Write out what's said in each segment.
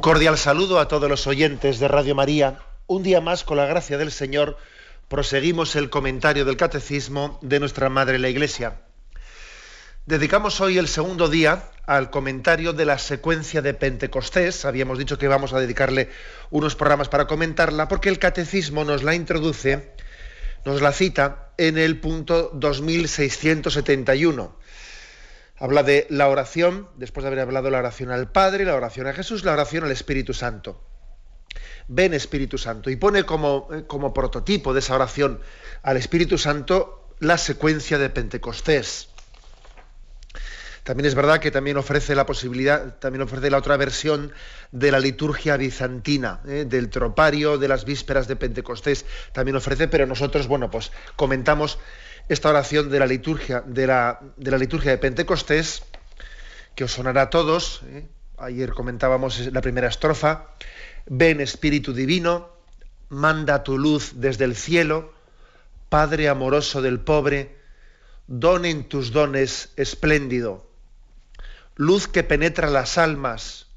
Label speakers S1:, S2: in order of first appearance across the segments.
S1: Un cordial saludo a todos los oyentes de Radio María. Un día más, con la gracia del Señor, proseguimos el comentario del Catecismo de nuestra Madre la Iglesia. Dedicamos hoy el segundo día al comentario de la secuencia de Pentecostés. Habíamos dicho que vamos a dedicarle unos programas para comentarla, porque el Catecismo nos la introduce, nos la cita en el punto 2671 Habla de la oración, después de haber hablado la oración al Padre, la oración a Jesús, la oración al Espíritu Santo. Ven Espíritu Santo y pone como, eh, como prototipo de esa oración al Espíritu Santo la secuencia de Pentecostés. También es verdad que también ofrece la posibilidad, también ofrece la otra versión de la liturgia bizantina, eh, del tropario de las vísperas de Pentecostés, también ofrece, pero nosotros, bueno, pues comentamos esta oración de la liturgia de la, de, la liturgia de Pentecostés, que os sonará a todos. ¿eh? Ayer comentábamos la primera estrofa. Ven Espíritu Divino, manda tu luz desde el cielo, Padre amoroso del pobre, don en tus dones espléndido, luz que penetra las almas,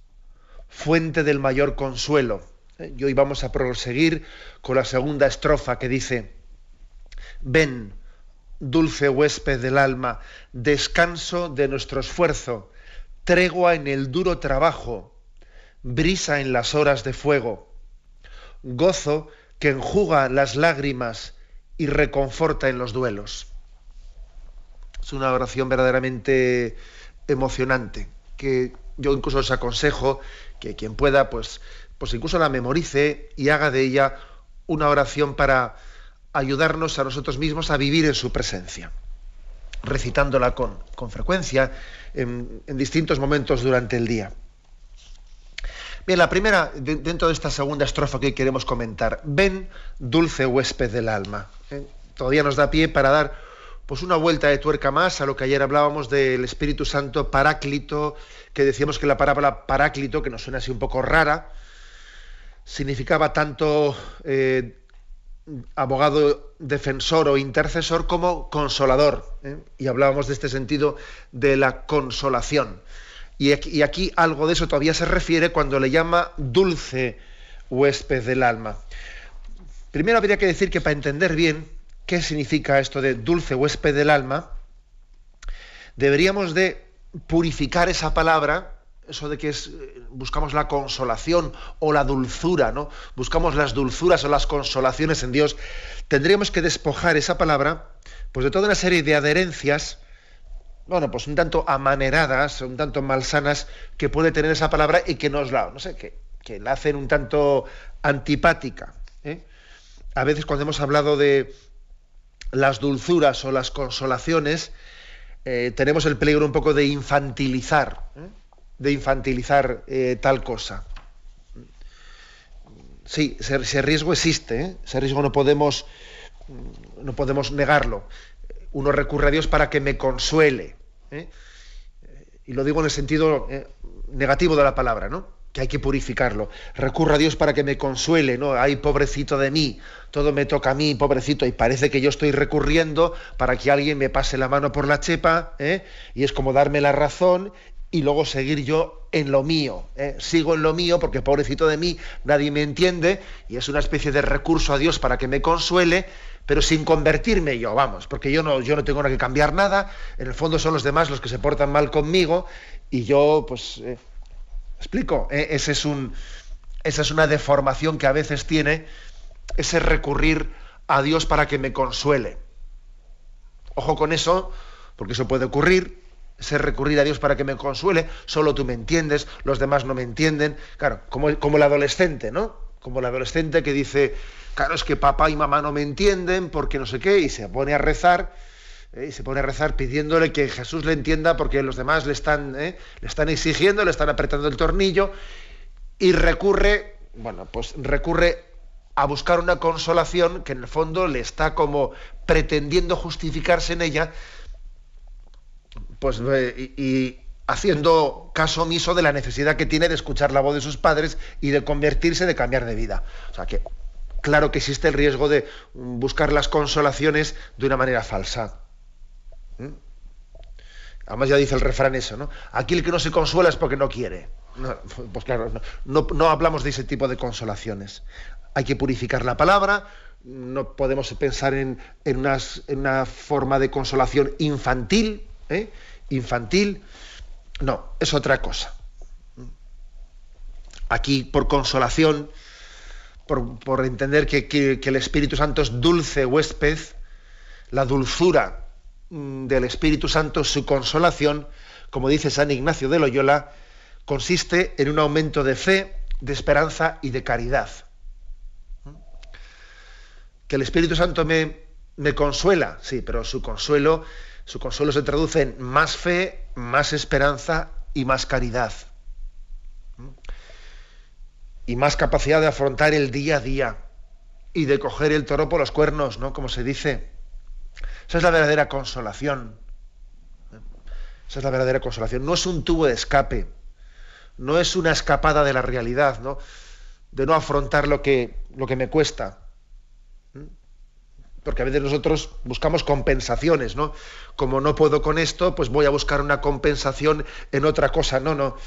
S1: fuente del mayor consuelo. ¿Eh? Y hoy vamos a proseguir con la segunda estrofa que dice, ven, dulce huésped del alma, descanso de nuestro esfuerzo, tregua en el duro trabajo, brisa en las horas de fuego, gozo que enjuga las lágrimas y reconforta en los duelos. Es una oración verdaderamente emocionante, que yo incluso os aconsejo que quien pueda, pues, pues incluso la memorice y haga de ella una oración para, ayudarnos a nosotros mismos a vivir en su presencia, recitándola con, con frecuencia en, distintos momentos durante el día. Bien, la primera, dentro de esta segunda estrofa que hoy queremos comentar, ven, dulce huésped del alma. ¿eh? Todavía nos da pie para dar pues una vuelta de tuerca más a lo que ayer hablábamos del Espíritu Santo Paráclito, que decíamos que la palabra Paráclito, que nos suena así un poco rara, significaba tanto eh, abogado defensor o intercesor como consolador. ¿eh? Y hablábamos de este sentido de la consolación. Y aquí, algo de eso todavía se refiere cuando le llama dulce huésped del alma. Primero habría que decir que para entender bien qué significa esto de dulce huésped del alma, deberíamos de purificar esa palabra eso de que es, eh, buscamos la consolación o la dulzura, ¿no? Buscamos las dulzuras o las consolaciones en Dios, tendríamos que despojar esa palabra pues de toda una serie de adherencias, bueno, pues un tanto amaneradas, un tanto malsanas que puede tener esa palabra y que nos la, no sé, que, la hacen un tanto antipática. ¿eh? A veces cuando hemos hablado de las dulzuras o las consolaciones, eh, tenemos el peligro un poco de infantilizar de infantilizar eh, tal cosa. Sí, ese, riesgo existe, ¿eh? ese riesgo no podemos, no podemos negarlo. Uno recurre a Dios para que me consuele. ¿eh? Y lo digo en el sentido negativo de la palabra, ¿no? Que hay que purificarlo. Recurro a Dios para que me consuele, ¿no? Ay, pobrecito de mí, todo me toca a mí, pobrecito, y parece que yo estoy recurriendo para que alguien me pase la mano por la chepa, y es como darme la razón y luego seguir yo en lo mío. ¿eh? Sigo en lo mío porque pobrecito de mí, nadie me entiende y es una especie de recurso a Dios para que me consuele, pero sin convertirme yo, vamos, porque yo no, yo no tengo que cambiar nada, en el fondo son los demás los que se portan mal conmigo y yo, pues, eh, explico, ¿eh? ese es esa es una deformación que a veces tiene ese recurrir a Dios para que me consuele. Ojo con eso, porque eso puede ocurrir, ser recurrir a Dios para que me consuele, solo tú me entiendes, los demás no me entienden. Claro, como, como el adolescente, ¿no? Como el adolescente que dice, claro, es que papá y mamá no me entienden porque no sé qué, y se pone a rezar, ¿eh? y se pone a rezar pidiéndole que Jesús le entienda porque los demás le están, ¿eh? le están exigiendo, le están apretando el tornillo. y recurre, bueno, pues recurre a buscar una consolación que en el fondo le está como pretendiendo justificarse en ella, pues eh, y, haciendo caso omiso de la necesidad que tiene de escuchar la voz de sus padres y de convertirse, de cambiar de vida. O sea que claro que existe el riesgo de buscar las consolaciones de una manera falsa. ¿Mm? Además ya dice el refrán eso, ¿no? Aquí el que no se consuela es porque no quiere. pues claro, no, hablamos de ese tipo de consolaciones. Hay que purificar la palabra, no podemos pensar en, una forma de consolación infantil, ¿eh? infantil, no, es otra cosa. Aquí por consolación, por, entender que, el Espíritu Santo es dulce huésped, la dulzura del Espíritu Santo, su consolación, como dice San Ignacio de Loyola, consiste en un aumento de fe, de esperanza y de caridad. Que el Espíritu Santo me, me consuela, sí, pero su consuelo, su consuelo se traduce en más fe, más esperanza y más caridad y más capacidad de afrontar el día a día y de coger el toro por los cuernos, ¿no? Como se dice. Esa es la verdadera consolación. Esa es la verdadera consolación. No es un tubo de escape, no es una escapada de la realidad, ¿no? De no afrontar lo que, lo que me cuesta. Porque a veces nosotros buscamos compensaciones, ¿no? Como no puedo con esto, pues voy a buscar una compensación en otra cosa. No, no.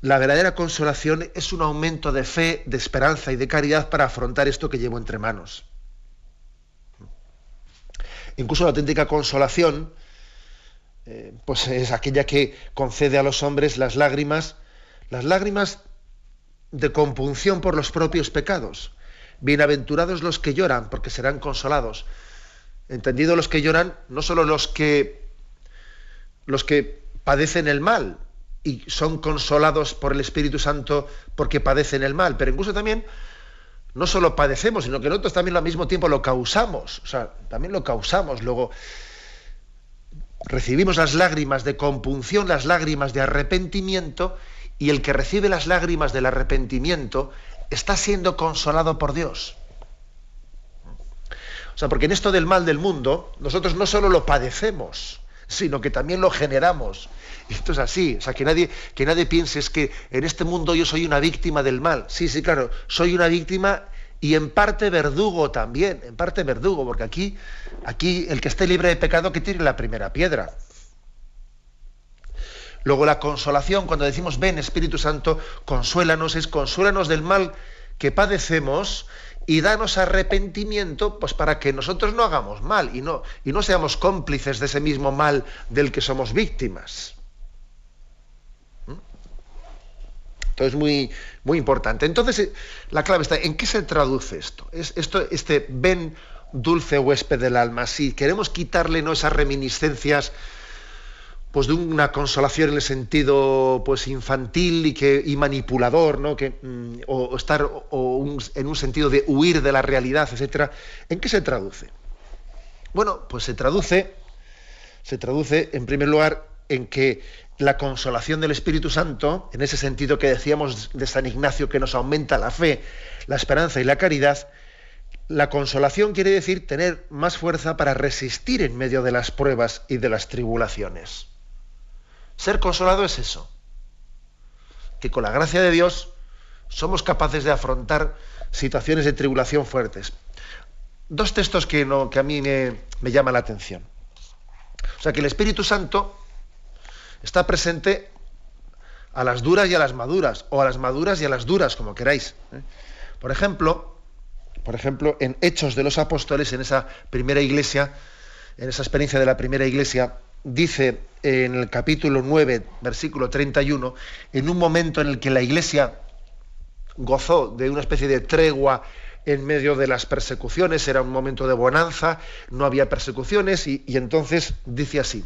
S1: La verdadera consolación es un aumento de fe, de esperanza y de caridad para afrontar esto que llevo entre manos. Incluso la auténtica consolación, eh, pues es aquella que concede a los hombres las lágrimas, las lágrimas de compunción por los propios pecados. Bienaventurados los que lloran, porque serán consolados. Entendido los que lloran, no solo los que los que padecen el mal, y son consolados por el Espíritu Santo porque padecen el mal, pero incluso también no solo padecemos, sino que nosotros también al mismo tiempo lo causamos, o sea, también lo causamos, luego recibimos las lágrimas de compunción, las lágrimas de arrepentimiento, y el que recibe las lágrimas del arrepentimiento está siendo consolado por Dios. O sea, porque en esto del mal del mundo, nosotros no solo lo padecemos, sino que también lo generamos. Esto es así, o sea, que nadie, que nadie piense es que en este mundo yo soy una víctima del mal. Sí, sí, claro, soy una víctima y en parte verdugo también, en parte verdugo, porque aquí, aquí el que esté libre de pecado que tire la primera piedra. Luego la consolación, cuando decimos ven Espíritu Santo, consuélanos, es consuélanos del mal que padecemos y danos arrepentimiento pues para que nosotros no hagamos mal y no, y no seamos cómplices de ese mismo mal del que somos víctimas. ¿Mm? Entonces, muy, muy importante. Entonces, eh, la clave está, ¿en qué se traduce esto? Es, esto este ven dulce huésped del alma. Si queremos quitarle ¿no? esas reminiscencias pues de una consolación en el sentido pues infantil y que y manipulador no que mm, o, estar o en un sentido de huir de la realidad etcétera. En qué se traduce bueno pues se traduce se traduce en primer lugar en que la consolación del Espíritu Santo en ese sentido que decíamos de San Ignacio que nos aumenta la fe la esperanza y la caridad la consolación quiere decir tener más fuerza para resistir en medio de las pruebas y de las tribulaciones ser consolado es eso, que con la gracia de Dios somos capaces de afrontar situaciones de tribulación fuertes. Dos textos que, a mí me, me llaman la atención. O sea, que el Espíritu Santo está presente a las duras y a las maduras, o a las maduras y a las duras, como queráis. ¿eh? Por ejemplo, por ejemplo, en Hechos de los Apóstoles, en esa primera iglesia, en esa experiencia de la primera iglesia, dice en el capítulo 9, versículo 31, en un momento en el que la iglesia gozó de una especie de tregua en medio de las persecuciones, era un momento de bonanza, no había persecuciones, y, entonces dice así,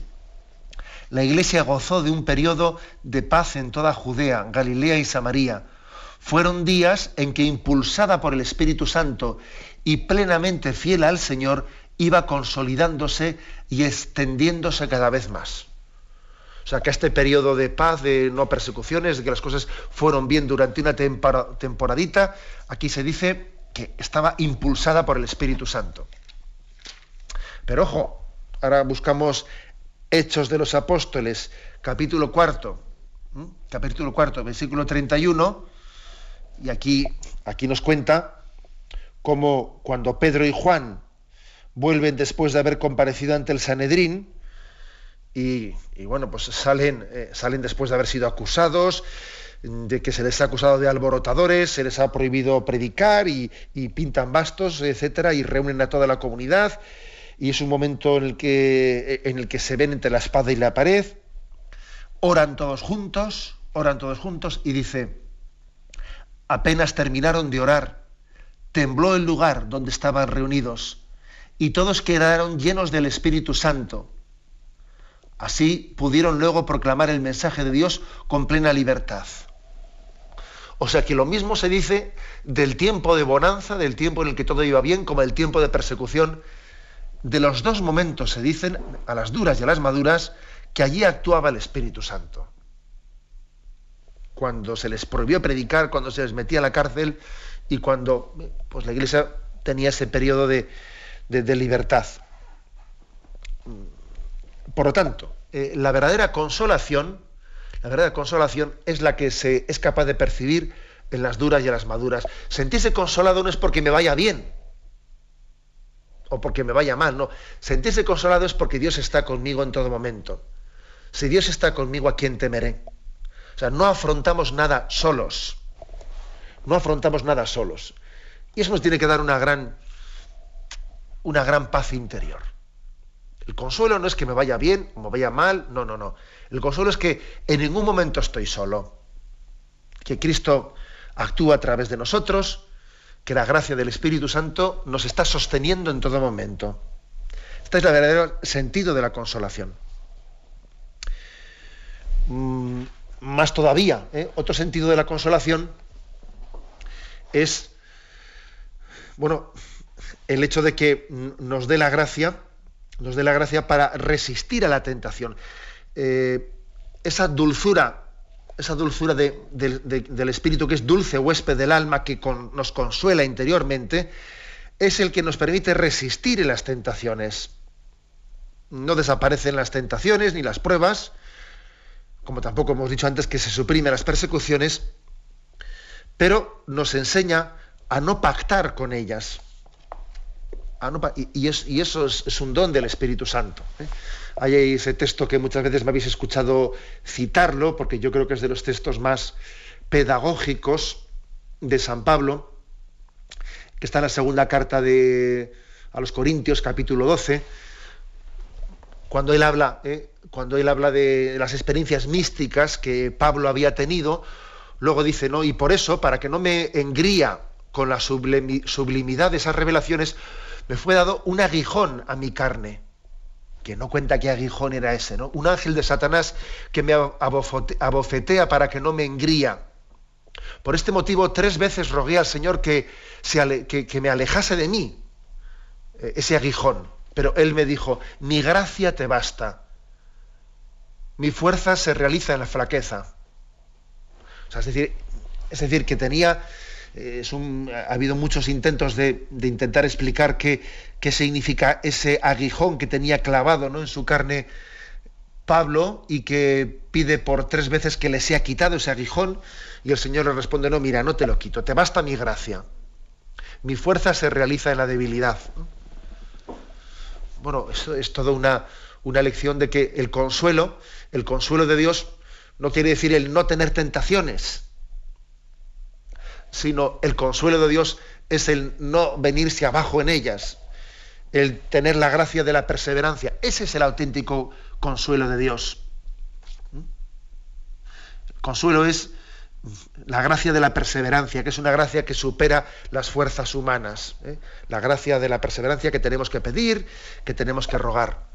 S1: la iglesia gozó de un periodo de paz en toda Judea, Galilea y Samaria. Fueron días en que, impulsada por el Espíritu Santo y plenamente fiel al Señor, iba consolidándose y extendiéndose cada vez más. O sea, que este periodo de paz, de no persecuciones, de que las cosas fueron bien durante una temporadita, aquí se dice que estaba impulsada por el Espíritu Santo. Pero ojo, ahora buscamos Hechos de los Apóstoles, capítulo cuarto, capítulo cuarto, versículo 31, y aquí, aquí nos cuenta cómo cuando Pedro y Juan vuelven después de haber comparecido ante el Sanedrín, y, bueno, pues salen, eh, salen después de haber sido acusados, de que se les ha acusado de alborotadores, se les ha prohibido predicar y, pintan bastos, etcétera, y reúnen a toda la comunidad. Y es un momento en el, que, en el que se ven entre la espada y la pared, oran todos juntos, oran todos juntos, y dice, apenas terminaron de orar, tembló el lugar donde estaban reunidos, y todos quedaron llenos del Espíritu Santo Así pudieron luego proclamar el mensaje de Dios con plena libertad. O sea que lo mismo se dice del tiempo de bonanza, del tiempo en el que todo iba bien, como el tiempo de persecución. De los dos momentos se dicen, a las duras y a las maduras, que allí actuaba el Espíritu Santo. Cuando se les prohibió predicar, cuando se les metía a la cárcel y cuando pues, la iglesia tenía ese periodo de, de libertad. Por lo tanto, eh, la verdadera consolación, la verdadera consolación es la que se es capaz de percibir en las duras y en las maduras. Sentirse consolado no es porque me vaya bien o porque me vaya mal, no. Sentirse consolado es porque Dios está conmigo en todo momento. Si Dios está conmigo, ¿a quién temeré? O sea, no afrontamos nada solos. No afrontamos nada solos. Y eso nos tiene que dar una gran, una gran paz interior. El consuelo no es que me vaya bien o me vaya mal, no, no, no. El consuelo es que en ningún momento estoy solo, que Cristo actúa a través de nosotros, que la gracia del Espíritu Santo nos está sosteniendo en todo momento. Este es el verdadero sentido de la consolación. Mm, más todavía, ¿eh? otro sentido de la consolación es, bueno, el hecho de que nos dé la gracia nos dé la gracia para resistir a la tentación. Eh, esa dulzura, esa dulzura del espíritu que es dulce huésped del alma, que nos consuela interiormente, es el que nos permite resistir las tentaciones. No desaparecen las tentaciones ni las pruebas, como tampoco hemos dicho antes que se suprimen las persecuciones, pero nos enseña a no pactar con ellas. Ah, y, eso es, un don del Espíritu Santo. ¿eh? Hay ese texto que muchas veces me habéis escuchado citarlo, porque yo creo que es de los textos más pedagógicos de San Pablo, que está en la segunda carta de, a los Corintios, capítulo 12, cuando él habla, ¿eh? cuando él habla de las experiencias místicas que Pablo había tenido, luego dice, no, y por eso, para que no me engría con la sublimidad de esas revelaciones, me fue dado un aguijón a mi carne, que no cuenta qué aguijón era ese, ¿no? Un ángel de Satanás que me abofetea para que no me engría. Por este motivo, tres veces rogué al Señor que, que me alejase de mí eh, ese aguijón. Pero Él me dijo, mi gracia te basta. Mi fuerza se realiza en la flaqueza. O sea, es decir, es decir, que tenía ha habido muchos intentos de, intentar explicar qué, qué, significa ese aguijón que tenía clavado ¿no? en su carne Pablo y que pide por tres veces que le sea quitado ese aguijón y el Señor le responde, no, mira, no te lo quito, te basta mi gracia. Mi fuerza se realiza en la debilidad. Bueno, esto es toda una, una lección de que el consuelo, el consuelo de Dios, no quiere decir el no tener tentaciones, sino el consuelo de Dios es el no venirse abajo en ellas, el tener la gracia de la perseverancia. Ese es el auténtico consuelo de Dios. El consuelo es la gracia de la perseverancia, que es una gracia que supera las fuerzas humanas. ¿eh? La gracia de la perseverancia que tenemos que pedir, que tenemos que rogar.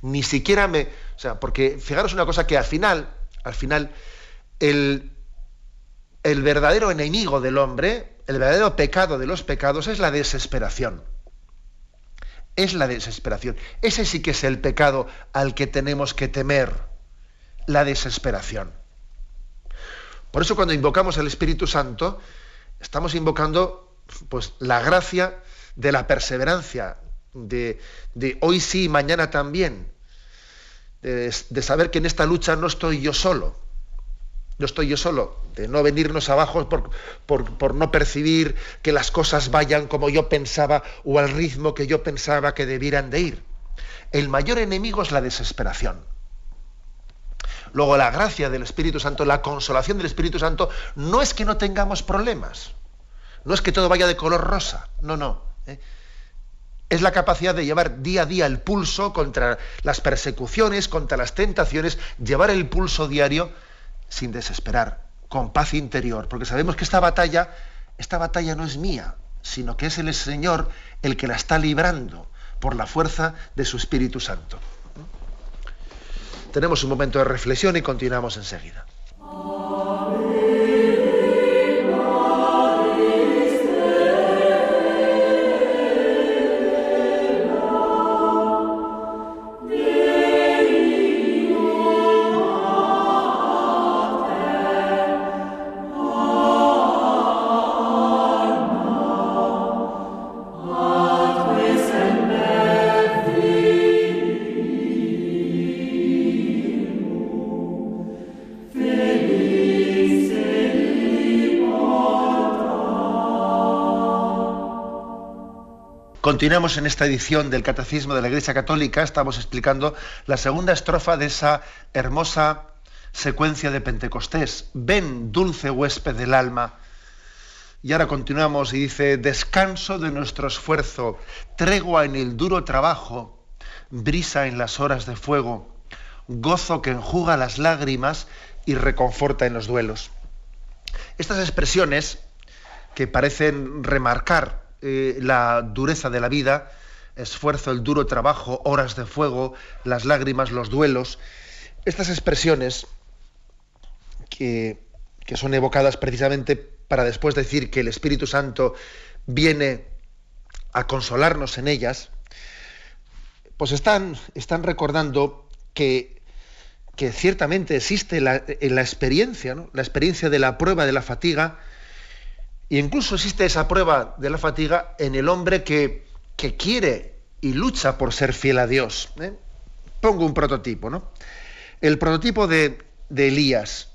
S1: Ni siquiera me. O sea, porque fijaros una cosa que al final, al final, el, el verdadero enemigo del hombre, el verdadero pecado de los pecados es la desesperación. Es la desesperación. Ese sí que es el pecado al que tenemos que temer. la desesperación. Por eso cuando invocamos al Espíritu Santo, estamos invocando pues, la gracia de la perseverancia, de, hoy sí y mañana también, de, saber que en esta lucha no estoy yo solo, no estoy yo solo, de no venirnos abajo por, por, no percibir que las cosas vayan como yo pensaba o al ritmo que yo pensaba que debieran de ir. El mayor enemigo es la desesperación. Luego la gracia del Espíritu Santo, la consolación del Espíritu Santo, no es que no tengamos problemas, no es que todo vaya de color rosa, no, no. ¿eh? Es la capacidad de llevar día a día el pulso contra las persecuciones, contra las tentaciones, llevar el pulso diario sin desesperar, con paz interior, porque sabemos que esta batalla, esta batalla no es mía, sino que es el Señor el que la está librando por la fuerza de su Espíritu Santo. Tenemos un momento de reflexión y continuamos enseguida. Continuamos en esta edición del Catecismo de la Iglesia Católica, estamos explicando la segunda estrofa de esa hermosa secuencia de Pentecostés. Ven, dulce huésped del alma. Y ahora continuamos y dice, descanso de nuestro esfuerzo, tregua en el duro trabajo, brisa en las horas de fuego, gozo que enjuga las lágrimas y reconforta en los duelos. Estas expresiones que parecen remarcar eh, la dureza de la vida, esfuerzo, el duro trabajo, horas de fuego, las lágrimas, los duelos, estas expresiones que, que son evocadas precisamente para después decir que el Espíritu Santo viene a consolarnos en ellas, pues están, están recordando que, que, ciertamente existe la, en la experiencia, ¿no? la experiencia de la prueba de la fatiga, y incluso existe esa prueba de la fatiga en el hombre que, quiere y lucha por ser fiel a Dios. ¿eh? Pongo un prototipo, ¿no? El prototipo de, Elías.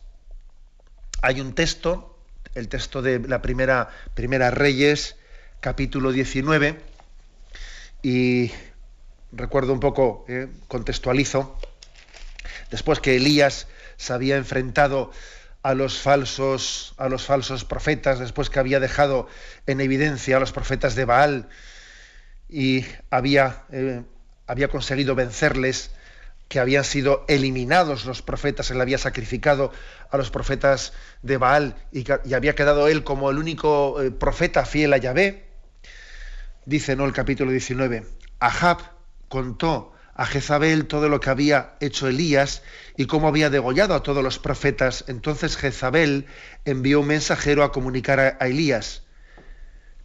S1: Hay un texto, el texto de la primera, primera Reyes, capítulo 19, y recuerdo un poco, ¿eh? contextualizo, después que Elías se había enfrentado a los falsos, a los falsos profetas, después que había dejado en evidencia a los profetas de Baal y había, eh, había conseguido vencerles, que habían sido eliminados los profetas, él había sacrificado a los profetas de Baal y, había quedado él como el único eh, profeta fiel a Yahvé. Dice ¿no? el capítulo 19, Ahab contó a Jezabel todo lo que había hecho Elías y cómo había degollado a todos los profetas. Entonces Jezabel envió un mensajero a comunicar a, Elías,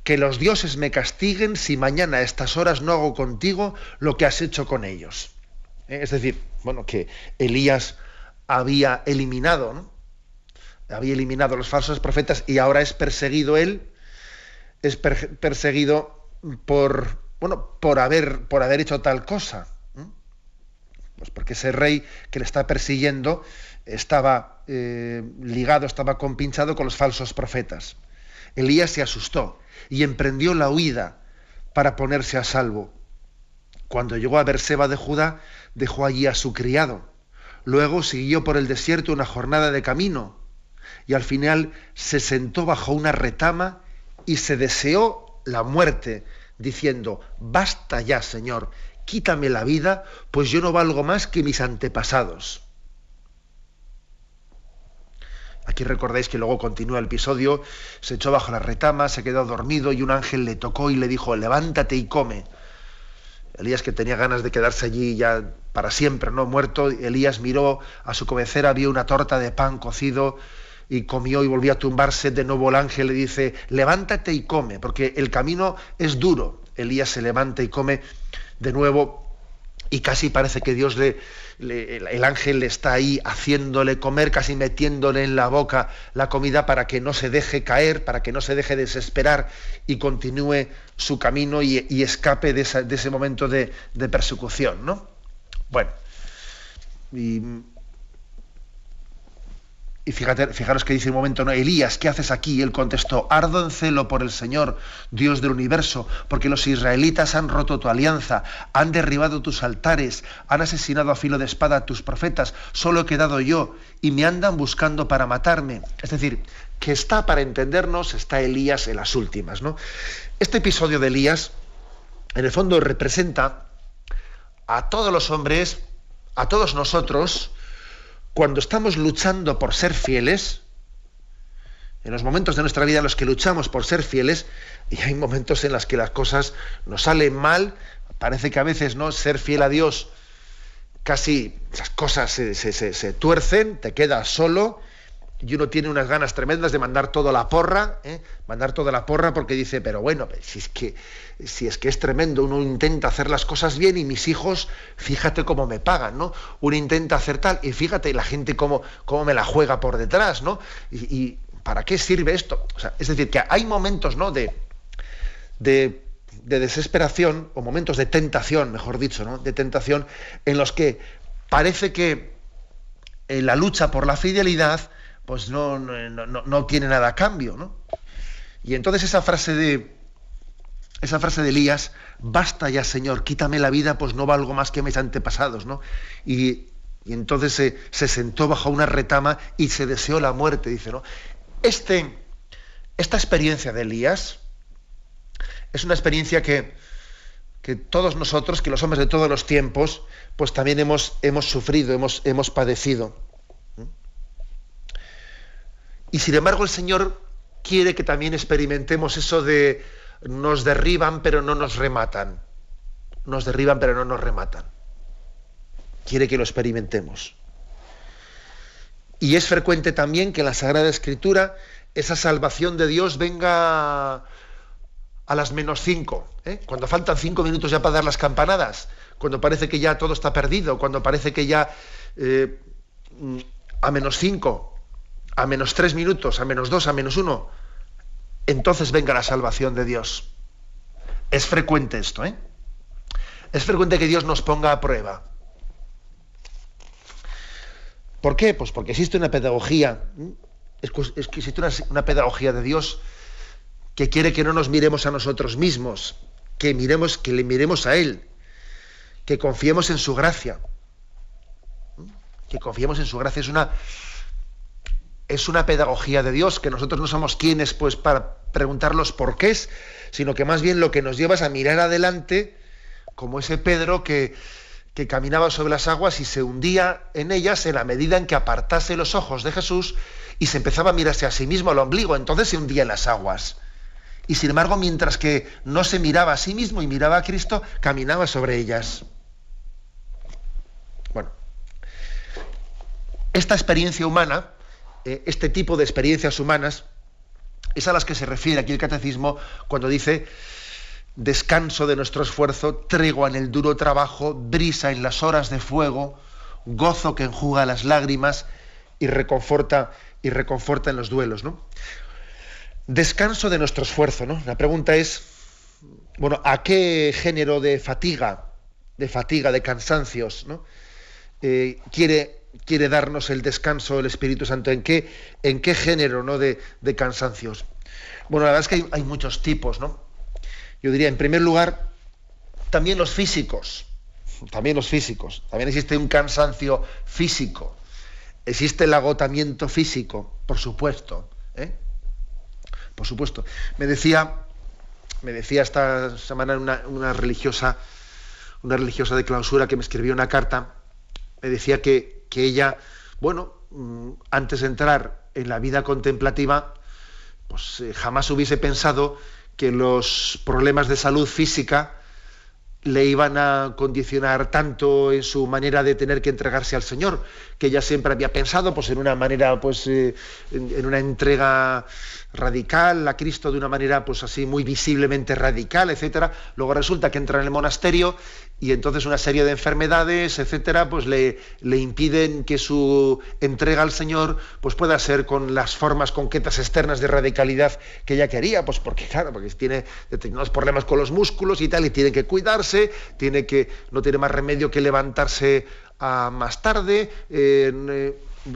S1: que los dioses me castiguen si mañana a estas horas no hago contigo lo que has hecho con ellos. ¿Eh? Es decir, bueno, que Elías había eliminado, ¿no? había eliminado a los falsos profetas y ahora es perseguido él, es perseguido por, bueno, por haber, por haber hecho tal cosa. Pues porque ese rey que le está persiguiendo estaba eh, ligado, estaba compinchado con los falsos profetas. Elías se asustó y emprendió la huida para ponerse a salvo. Cuando llegó a Berseba de Judá, dejó allí a su criado. Luego siguió por el desierto una jornada de camino y al final se sentó bajo una retama y se deseó la muerte, diciendo, basta ya, Señor, quítame la vida, pues yo no valgo más que mis antepasados. Aquí recordáis que luego continúa el episodio, se echó bajo la retama, se quedó dormido y un ángel le tocó y le dijo, levántate y come. Elías que tenía ganas de quedarse allí ya para siempre, ¿no? Muerto, Elías miró a su cabecera, vio una torta de pan cocido y comió y volvió a tumbarse. De nuevo el ángel le dice, levántate y come, porque el camino es duro. Elías se levanta y come de nuevo y casi parece que Dios le, el ángel está ahí haciéndole comer, casi metiéndole en la boca la comida para que no se deje caer, para que no se deje desesperar y continúe su camino y, escape de, ese momento de, de persecución, ¿no? Bueno, y fíjate, fijaros que dice un momento, ¿no? Elías, ¿qué haces aquí? él contestó, ardo en celo por el Señor, Dios del universo, porque los israelitas han roto tu alianza, han derribado tus altares, han asesinado a filo de espada a tus profetas, solo he quedado yo, y me andan buscando para matarme. Es decir, que está, para entendernos, está Elías en las últimas, ¿no? Este episodio de Elías, en el fondo, representa a todos los hombres, a todos nosotros, cuando estamos luchando por ser fieles, en los momentos de nuestra vida en los que luchamos por ser fieles, y hay momentos en los que las cosas nos salen mal, parece que a veces no ser fiel a Dios, casi las cosas se, se tuercen, te quedas solo, y uno tiene unas ganas tremendas de mandar toda la porra, ¿eh? mandar toda la porra porque dice, pero bueno, si es que si es que es tremendo, uno intenta hacer las cosas bien y mis hijos, fíjate cómo me pagan, ¿no? Uno intenta hacer tal y fíjate la gente cómo, cómo me la juega por detrás, ¿no? Y, ¿para qué sirve esto? es decir, que hay momentos, ¿no? De, de, de desesperación o momentos de tentación, mejor dicho, ¿no? De tentación en los que parece que la lucha por la fidelidad pues no, no, no, tiene nada a cambio, ¿no? Y entonces esa frase de esa frase de Elías, basta ya, Señor, quítame la vida, pues no valgo más que mis antepasados, ¿no? Y, entonces se, se, sentó bajo una retama y se deseó la muerte, dice, ¿no? Este, esta experiencia de Elías es una experiencia que, que todos nosotros, que los hombres de todos los tiempos, pues también hemos, hemos sufrido, hemos, hemos padecido. Y sin embargo el Señor quiere que también experimentemos eso de nos derriban pero no nos rematan. Nos derriban pero no nos rematan. Quiere que lo experimentemos. Y es frecuente también que en la Sagrada Escritura esa salvación de Dios venga a las menos cinco, ¿eh? cuando faltan cinco minutos ya para dar las campanadas, cuando parece que ya todo está perdido, cuando parece que ya eh, a menos cinco a menos tres minutos, a menos dos, a menos uno, entonces venga la salvación de Dios. Es frecuente esto, ¿eh? Es frecuente que Dios nos ponga a prueba. ¿Por qué? Pues porque existe una pedagogía, existe una, una pedagogía de Dios que quiere que no nos miremos a nosotros mismos, que miremos, que le miremos a Él, que confiemos en su gracia, que confiemos en su gracia. Es una, es una pedagogía de Dios, que nosotros no somos quienes pues para preguntar los porqués, sino que más bien lo que nos lleva es a mirar adelante, como ese Pedro que, que caminaba sobre las aguas y se hundía en ellas en la medida en que apartase los ojos de Jesús y se empezaba a mirarse a sí mismo al ombligo, entonces se hundía en las aguas. Y sin embargo, mientras que no se miraba a sí mismo y miraba a Cristo, caminaba sobre ellas. Bueno, esta experiencia humana eh, este tipo de experiencias humanas es a las que se refiere aquí el catecismo cuando dice descanso de nuestro esfuerzo, tregua en el duro trabajo, brisa en las horas de fuego, gozo que enjuga las lágrimas y reconforta, y reconforta en los duelos. ¿no? Descanso de nuestro esfuerzo. ¿no? La pregunta es, bueno, ¿a qué género de fatiga, de fatiga, de cansancios, ¿no? Eh, quiere quiere darnos el descanso el Espíritu Santo? ¿En qué, en qué género ¿no? de, cansancios? Bueno, la verdad es que hay, muchos tipos, ¿no? Yo diría, en primer lugar, también los físicos. También los físicos. También existe un cansancio físico. Existe el agotamiento físico, por supuesto. ¿eh? Por supuesto. Me decía, me decía esta semana una, una religiosa, una religiosa de clausura que me escribió una carta, me decía que que ella, bueno, mm, antes de entrar en la vida contemplativa, pues eh, jamás hubiese pensado que los problemas de salud física le iban a condicionar tanto en su manera de tener que entregarse al Señor, que ella siempre había pensado pues, en una manera, pues, eh, en, una entrega radical a Cristo de una manera pues así muy visiblemente radical, etcétera. Luego resulta que entra en el monasterio y entonces una serie de enfermedades, etcétera, pues le, le impiden que su entrega al Señor pues pueda ser con las formas concretas externas de radicalidad que ella quería, pues porque claro, porque tiene determinados problemas con los músculos y tal y tiene que cuidarse, tiene que no tiene más remedio que levantarse a más tarde, eh,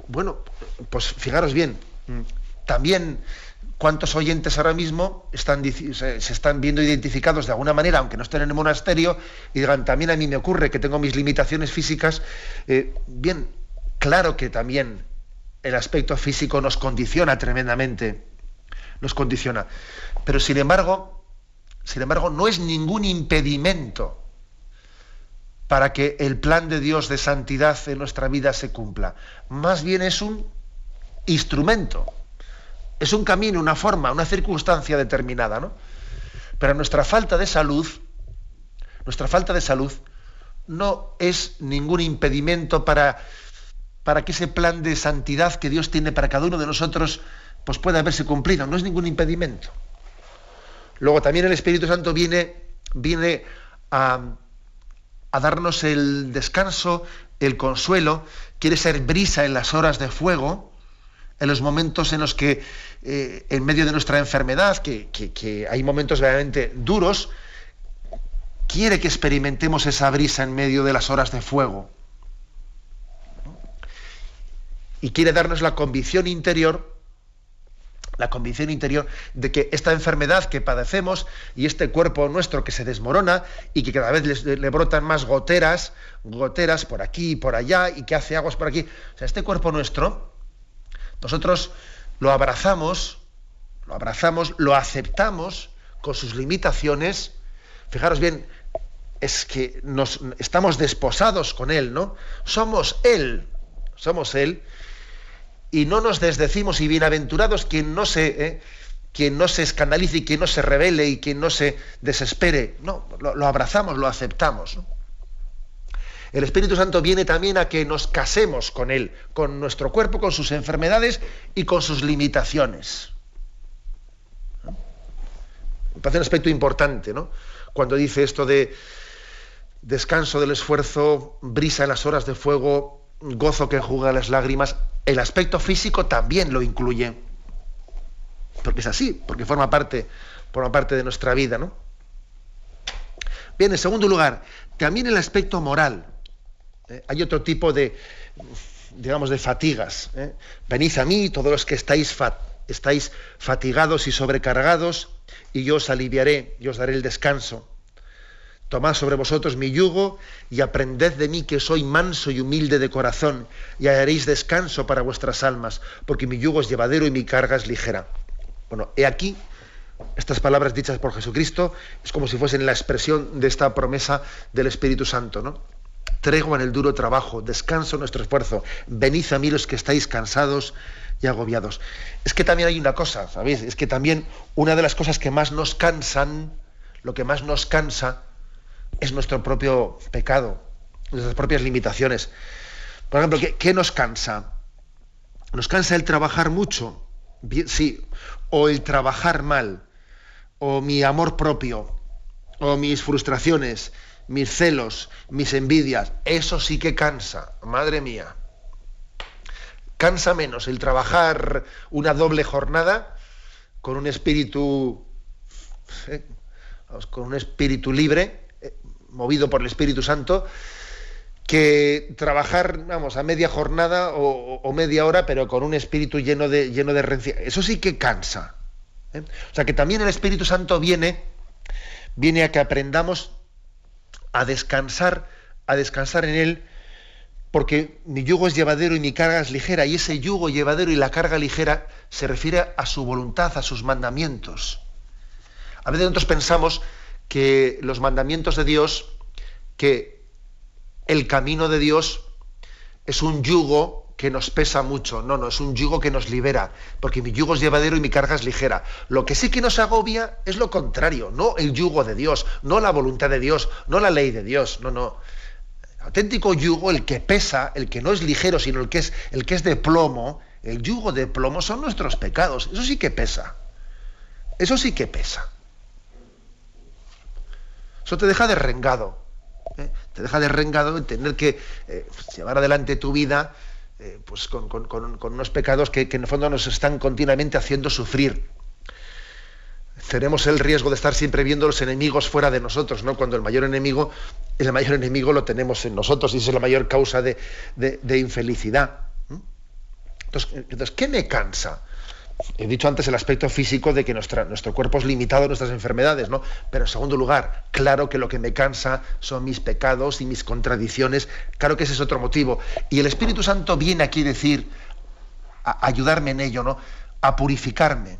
S1: bueno, pues fijaros bien, también cuántos oyentes ahora mismo se, están viendo identificados de alguna manera, aunque no estén en el monasterio, y digan, también a mí me ocurre que tengo mis limitaciones físicas. Eh, bien, claro que también el aspecto físico nos condiciona tremendamente, nos condiciona. Pero sin embargo, sin embargo, no es ningún impedimento para que el plan de Dios de santidad en nuestra vida se cumpla. Más bien es un instrumento es un camino, una forma, una circunstancia determinada, ¿no? Pero nuestra falta de salud, nuestra falta de salud no es ningún impedimento para, para que ese plan de santidad que Dios tiene para cada uno de nosotros pues pueda haberse cumplido, no es ningún impedimento. Luego también el Espíritu Santo viene, viene a, a darnos el descanso, el consuelo, quiere ser brisa en las horas de fuego, en los momentos en los que, eh, en medio de nuestra enfermedad, que, hay momentos realmente duros, quiere que experimentemos esa brisa en medio de las horas de fuego. Y quiere darnos la convicción interior, la convicción interior de que esta enfermedad que padecemos y este cuerpo nuestro que se desmorona y que cada vez le, le brotan más goteras, goteras por aquí y por allá y que hace aguas por aquí. O sea, este cuerpo nuestro, nosotros lo abrazamos, lo abrazamos, lo aceptamos con sus limitaciones. Fijaros bien, es que nos estamos desposados con él, ¿no? Somos él, somos él y no nos desdecimos y bienaventurados quien no se ¿eh? quien no se escandalice y quien no se revele y quien no se desespere. No, lo, abrazamos, lo aceptamos. El Espíritu Santo viene también a que nos casemos con Él, con nuestro cuerpo, con sus enfermedades y con sus limitaciones. Me parece un aspecto importante, ¿no? Cuando dice esto de descanso del esfuerzo, brisa en las horas de fuego, gozo que enjuga las lágrimas, el aspecto físico también lo incluye. Porque es así, porque forma parte, forma parte de nuestra vida, ¿no? Bien, en segundo lugar, también el aspecto moral. ¿Eh? hay otro tipo de, digamos, de fatigas. ¿eh? Venid a mí, todos los que estáis, fatigados y sobrecargados, y yo os aliviaré, y os daré el descanso. Tomad sobre vosotros mi yugo y aprended de mí que soy manso y humilde de corazón, y haréis descanso para vuestras almas, porque mi yugo es llevadero y mi carga es ligera. Bueno, he aquí estas palabras dichas por Jesucristo es como si fuesen la expresión de esta promesa del Espíritu Santo, ¿no? Tregua en el duro trabajo, descanso nuestro esfuerzo, venid a mí los que estáis cansados y agobiados. Es que también hay una cosa, ¿sabéis? Es que también una de las cosas que más nos cansan, lo que más nos cansa, es nuestro propio pecado, nuestras propias limitaciones. Por ejemplo, ¿qué, nos cansa? Nos cansa el trabajar mucho, sí, o el trabajar mal, o mi amor propio, o mis frustraciones, mis celos, mis envidias, eso sí que cansa, madre mía. Cansa menos el trabajar una doble jornada con un espíritu, eh, con un espíritu libre, eh, movido por el Espíritu Santo, que trabajar, vamos, a media jornada o, media hora, pero con un espíritu lleno de, lleno de. Eso sí que cansa. ¿eh? O sea que también el Espíritu Santo viene, viene a que aprendamos a descansar, a descansar en Él, porque mi yugo es llevadero y mi carga es ligera, y ese yugo llevadero y la carga ligera se refiere a su voluntad, a sus mandamientos. A veces nosotros pensamos que los mandamientos de Dios, que el camino de Dios es un yugo que nos pesa mucho. No, no, es un yugo que nos libera, porque mi yugo es llevadero y mi carga es ligera. Lo que sí que nos agobia es lo contrario, no el yugo de Dios, no la voluntad de Dios, no la ley de Dios, no, no. auténtico yugo, el que pesa, el que no es ligero, sino el que es, el que es de plomo, el yugo de plomo son nuestros pecados, eso sí que pesa. Eso sí que pesa. Eso te deja derrengado. ¿eh? Te deja derrengado en tener que eh, llevar adelante tu vida eh, pues con, unos pecados que, en el fondo nos están continuamente haciendo sufrir tenemos el riesgo de estar siempre viendo los enemigos fuera de nosotros, ¿no? Cuando el mayor enemigo, el mayor enemigo lo tenemos en nosotros y es la mayor causa de, infelicidad. Entonces, ¿qué me cansa? He dicho antes el aspecto físico de que nuestro cuerpo es limitado a nuestras enfermedades, ¿no? Pero en segundo lugar, claro que lo que me cansa son mis pecados y mis contradicciones. Claro que ese es otro motivo. Y el Espíritu Santo viene aquí a decir, a ayudarme en ello, ¿no? A purificarme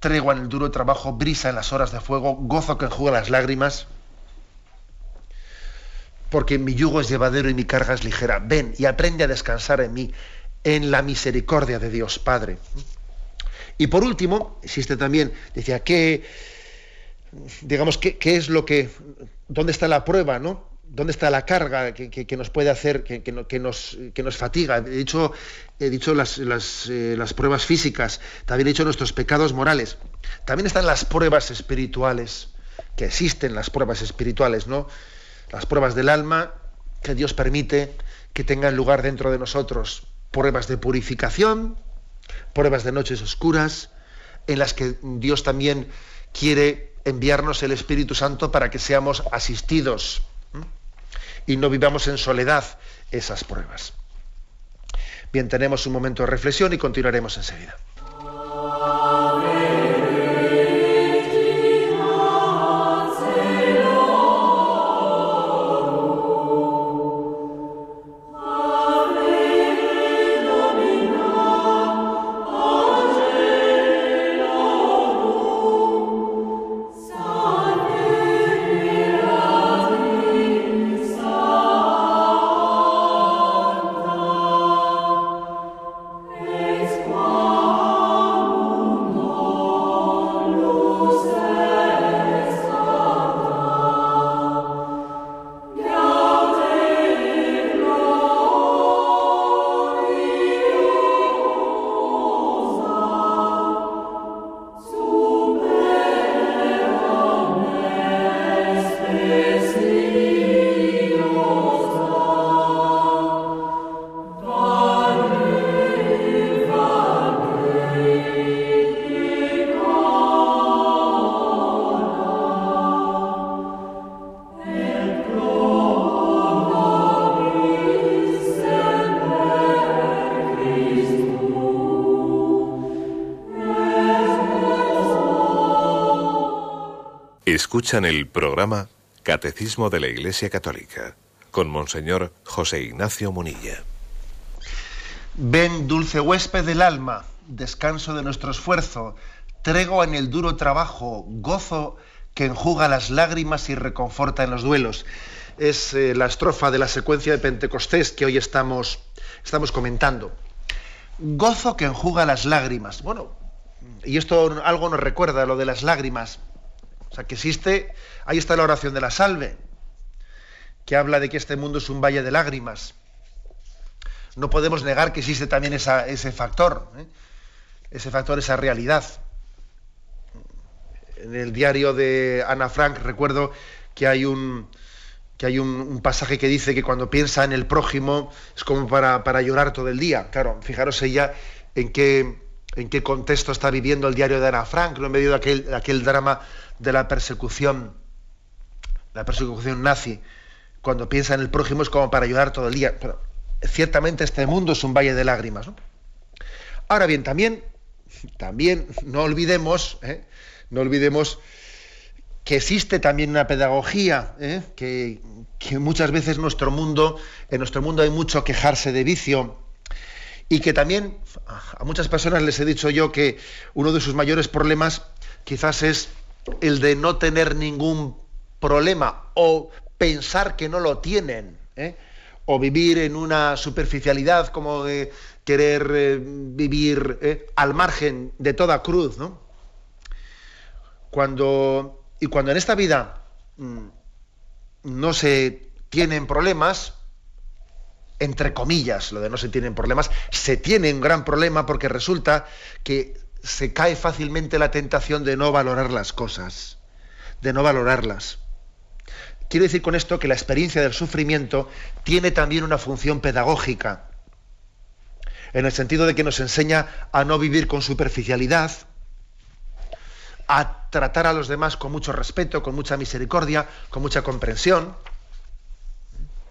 S1: tregua en el duro trabajo, brisa en las horas de fuego, gozo que enjuga las lágrimas, porque mi yugo es llevadero y mi carga es ligera. Ven y aprende a descansar en mí, en la misericordia de Dios Padre. Y por último, existe también, decía, ¿qué, digamos, qué, es lo que, dónde está la prueba, ¿no? ¿Dónde está la carga que, nos puede hacer, que, nos, nos, fatiga? He dicho, he dicho las, eh, las, pruebas físicas, también he dicho nuestros pecados morales. También están las pruebas espirituales, que existen las pruebas espirituales, ¿no? Las pruebas del alma que Dios permite que tengan lugar dentro de nosotros. Pruebas de purificación, pruebas de noches oscuras, en las que Dios también quiere enviarnos el Espíritu Santo para que seamos asistidos y no vivamos en soledad esas pruebas. Bien, tenemos un momento de reflexión y continuaremos enseguida.
S2: Escuchan el programa Catecismo de la Iglesia Católica con Monseñor José Ignacio Munilla.
S1: Ven, dulce huésped del alma, descanso de nuestro esfuerzo, tregua en el duro trabajo, gozo que enjuga las lágrimas y reconforta en los duelos. Es eh, la estrofa de la secuencia de Pentecostés que hoy estamos, estamos comentando. Gozo que enjuga las lágrimas. Bueno, y esto algo nos recuerda lo de las lágrimas. O sea, que existe, ahí está la oración de la salve, que habla de que este mundo es un valle de lágrimas. No podemos negar que existe también ese factor, ¿eh? ese factor, esa realidad. En el diario de Ana Frank recuerdo que hay un, que hay un, pasaje que dice que cuando piensa en el prójimo es como para, para llorar todo el día. Claro, fijaros ella en qué, en qué contexto está viviendo el diario de Ana Frank, en medio de aquel, drama de la persecución, la persecución nazi, cuando piensa en el prójimo es como para ayudar todo el día. Pero ciertamente este mundo es un valle de lágrimas. Ahora bien, también, también no olvidemos, ¿eh? no olvidemos que existe también una pedagogía, ¿eh? que, que, muchas veces nuestro mundo, en nuestro mundo hay mucho quejarse de vicio, y que también a muchas personas les he dicho yo que uno de sus mayores problemas quizás es el de no tener ningún problema o pensar que no lo tienen, ¿eh? o vivir en una superficialidad como de querer eh, vivir ¿eh? al margen de toda cruz, ¿no? Cuando, y cuando en esta vida mm, no se tienen problemas, entre comillas, lo de no se tienen problemas, se tiene un gran problema porque resulta que se cae fácilmente la tentación de no valorar las cosas, de no valorarlas. Quiero decir con esto que la experiencia del sufrimiento tiene también una función pedagógica, en el sentido de que nos enseña a no vivir con superficialidad, a tratar a los demás con mucho respeto, con mucha misericordia, con mucha comprensión.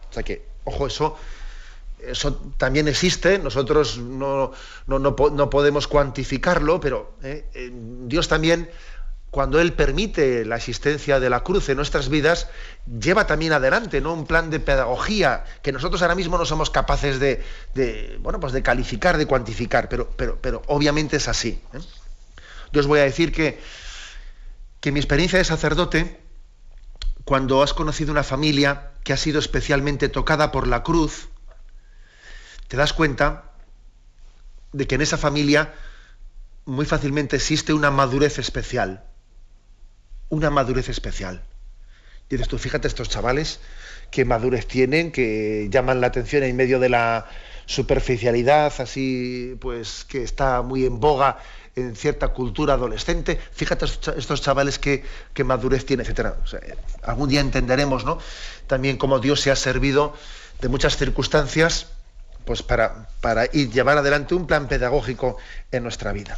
S1: O sea que, ojo, eso, eso también existe, nosotros no, podemos cuantificarlo, pero eh, eh, Dios también cuando Él permite la existencia de la cruz en nuestras vidas, lleva también adelante ¿no? un plan de pedagogía que nosotros ahora mismo no somos capaces de, bueno, pues de calificar, de cuantificar, pero, pero, pero obviamente es así. ¿eh? Yo os voy a decir que, que mi experiencia de sacerdote, cuando has conocido una familia que ha sido especialmente tocada por la cruz, te das cuenta de que en esa familia muy fácilmente existe una madurez especial una madurez especial. Dices tú, fíjate estos chavales, qué madurez tienen, que llaman la atención en medio de la superficialidad, así pues que está muy en boga en cierta cultura adolescente. Fíjate estos chavales qué, madurez tienen, etc. algún día entenderemos ¿no? también cómo Dios se ha servido de muchas circunstancias pues para, para ir llevar adelante un plan pedagógico en nuestra vida.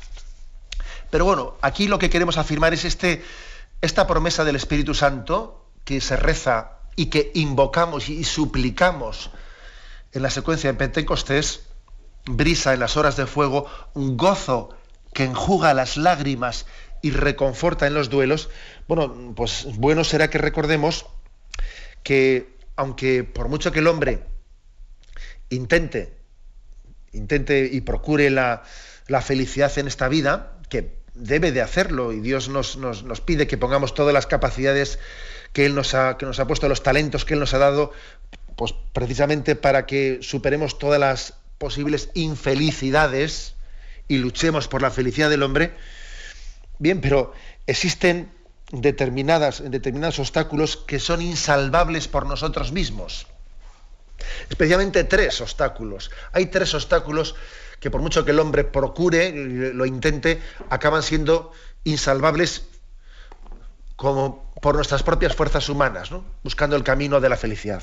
S1: Pero bueno, aquí lo que queremos afirmar es este, esta promesa del Espíritu Santo que se reza y que invocamos y suplicamos en la secuencia de Pentecostés, brisa en las horas de fuego, un gozo que enjuga las lágrimas y reconforta en los duelos, bueno, pues bueno será que recordemos que aunque por mucho que el hombre intente, intente y procure la, felicidad en esta vida, que debe de hacerlo y Dios nos, pide que pongamos todas las capacidades que Él nos ha, que nos ha puesto, los talentos que Él nos ha dado, pues precisamente para que superemos todas las posibles infelicidades y luchemos por la felicidad del hombre. Bien, pero existen determinadas, determinados obstáculos que son insalvables por nosotros mismos. Especialmente tres obstáculos. Hay tres obstáculos que por mucho que el hombre procure, lo intente, acaban siendo insalvables como por nuestras propias fuerzas humanas, buscando el camino de la felicidad.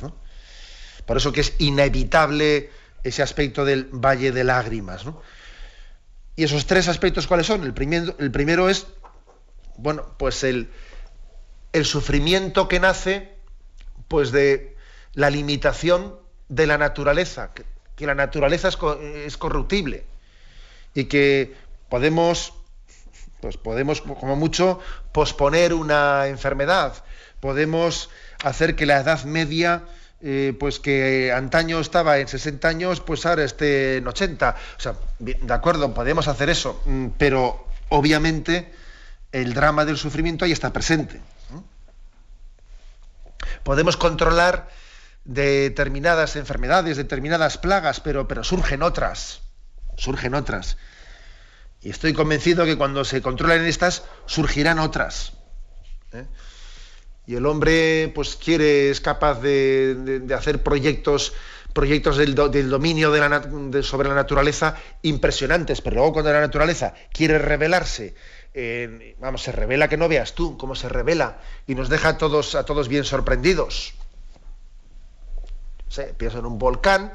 S1: Por eso que es inevitable ese aspecto del valle de lágrimas. Y esos tres aspectos, ¿cuáles son? El primero, el primero es, bueno, pues el, el sufrimiento que nace pues de la limitación de la naturaleza, que la naturaleza es, corruptible y que podemos, pues podemos como mucho posponer una enfermedad, podemos hacer que la edad media eh, pues que antaño estaba en 60 años, pues ahora esté en 80. O sea, de acuerdo, podemos hacer eso, mm, pero obviamente el drama del sufrimiento ahí está presente. Podemos controlar determinadas enfermedades, determinadas plagas, pero, pero surgen otras, surgen otras. Y estoy convencido que cuando se controlen estas, surgirán otras. ¿eh? Y el hombre, pues quiere, es capaz de, hacer proyectos, proyectos del, dominio de sobre la naturaleza impresionantes, pero luego cuando la naturaleza quiere revelarse, vamos, se revela que no veas tú cómo se revela y nos deja todos, a todos bien sorprendidos pienso en un volcán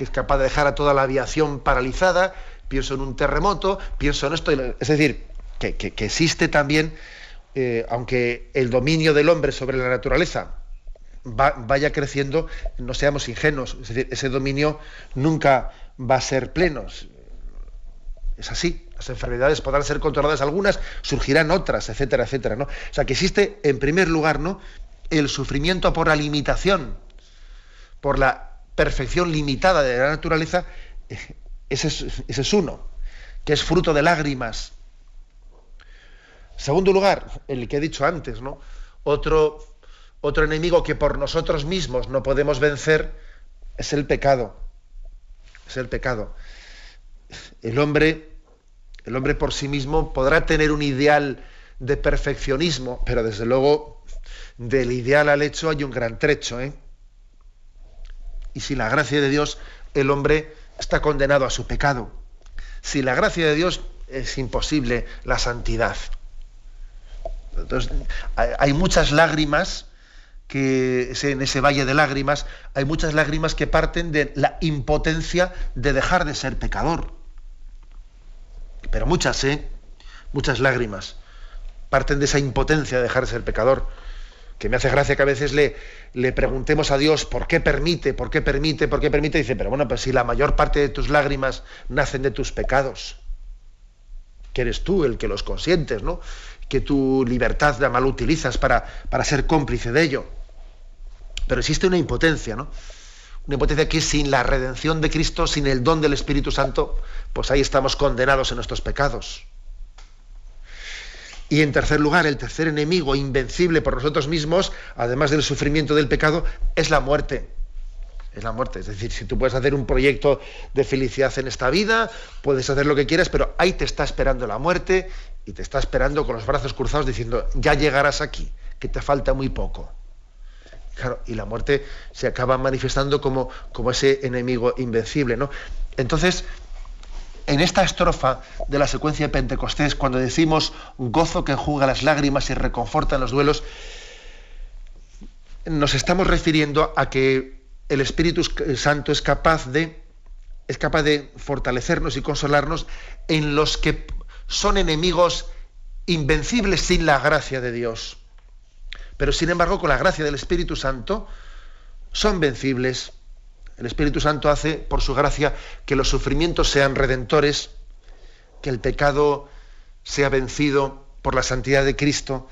S1: que es capaz de dejar a toda la aviación paralizada, pienso en un terremoto, pienso en esto. Es decir, que, existe también, eh, aunque el dominio del hombre sobre la naturaleza vaya creciendo, no seamos ingenuos. Es decir, ese dominio nunca va a ser pleno. Es así. Las enfermedades podrán ser controladas algunas, surgirán otras, etcétera, etcétera. ¿no? O sea que existe, en primer lugar, ¿no? el sufrimiento por la limitación por la perfección limitada de la naturaleza, ese es, uno, que es fruto de lágrimas. Segundo lugar, el que he dicho antes, ¿no? Otro, otro enemigo que por nosotros mismos no podemos vencer es el pecado. Es el pecado. El hombre, el hombre por sí mismo podrá tener un ideal de perfeccionismo, pero desde luego del ideal al hecho hay un gran trecho, ¿eh? Y sin la gracia de Dios el hombre está condenado a su pecado. Sin la gracia de Dios es imposible la santidad. Entonces, hay muchas lágrimas que en ese valle de lágrimas, hay muchas lágrimas que parten de la impotencia de dejar de ser pecador. Pero muchas, ¿eh? Muchas lágrimas parten de esa impotencia de dejar de ser pecador. Que me hace gracia que a veces le, le preguntemos a Dios por qué permite, por qué permite, por qué permite. Dice, pero bueno, pues si la mayor parte de tus lágrimas nacen de tus pecados, que eres tú el que los consientes, ¿no? Que tu libertad la mal utilizas para, para ser cómplice de ello. Pero existe una impotencia, ¿no? Una impotencia que sin la redención de Cristo, sin el don del Espíritu Santo, pues ahí estamos condenados en nuestros pecados. Y en tercer lugar, el tercer enemigo invencible por nosotros mismos, además del sufrimiento del pecado, es la muerte. Es la muerte. Es decir, si tú puedes hacer un proyecto de felicidad en esta vida, puedes hacer lo que quieras, pero ahí te está esperando la muerte y te está esperando con los brazos cruzados diciendo, ya llegarás aquí, que te falta muy poco. Claro, y la muerte se acaba manifestando como, como ese enemigo invencible. ¿no? Entonces, en esta estrofa de la secuencia de Pentecostés, cuando decimos gozo que enjuga las lágrimas y reconforta en los duelos, nos estamos refiriendo a que el Espíritu Santo es capaz de, es capaz de fortalecernos y consolarnos en los que son enemigos invencibles sin la gracia de Dios. Pero sin embargo, con la gracia del Espíritu Santo, son vencibles el Espíritu Santo hace, por su gracia, que los sufrimientos sean redentores, que el pecado sea vencido por la santidad de Cristo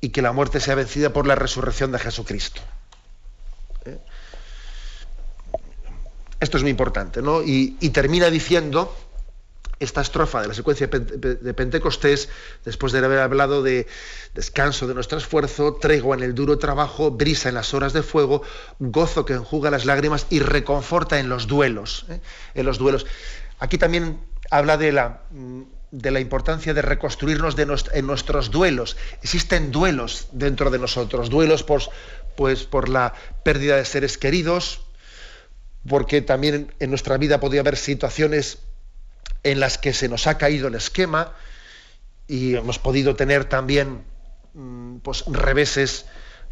S1: y que la muerte sea vencida por la resurrección de Jesucristo. ¿Eh? Esto es muy importante, ¿no? y termina diciendo esta estrofa de la secuencia de Pentecostés, después de haber hablado de descanso de nuestro esfuerzo, tregua en el duro trabajo, brisa en las horas de fuego, gozo que enjuga las lágrimas y reconforta en los duelos. ¿eh? En los duelos. Aquí también habla de la, de la importancia de reconstruirnos en nuestros duelos. Existen duelos dentro de nosotros, duelos por, pues, por la pérdida de seres queridos, porque también en nuestra vida podría haber situaciones en las que se nos ha caído el esquema y hemos podido tener también mm, pues, reveses,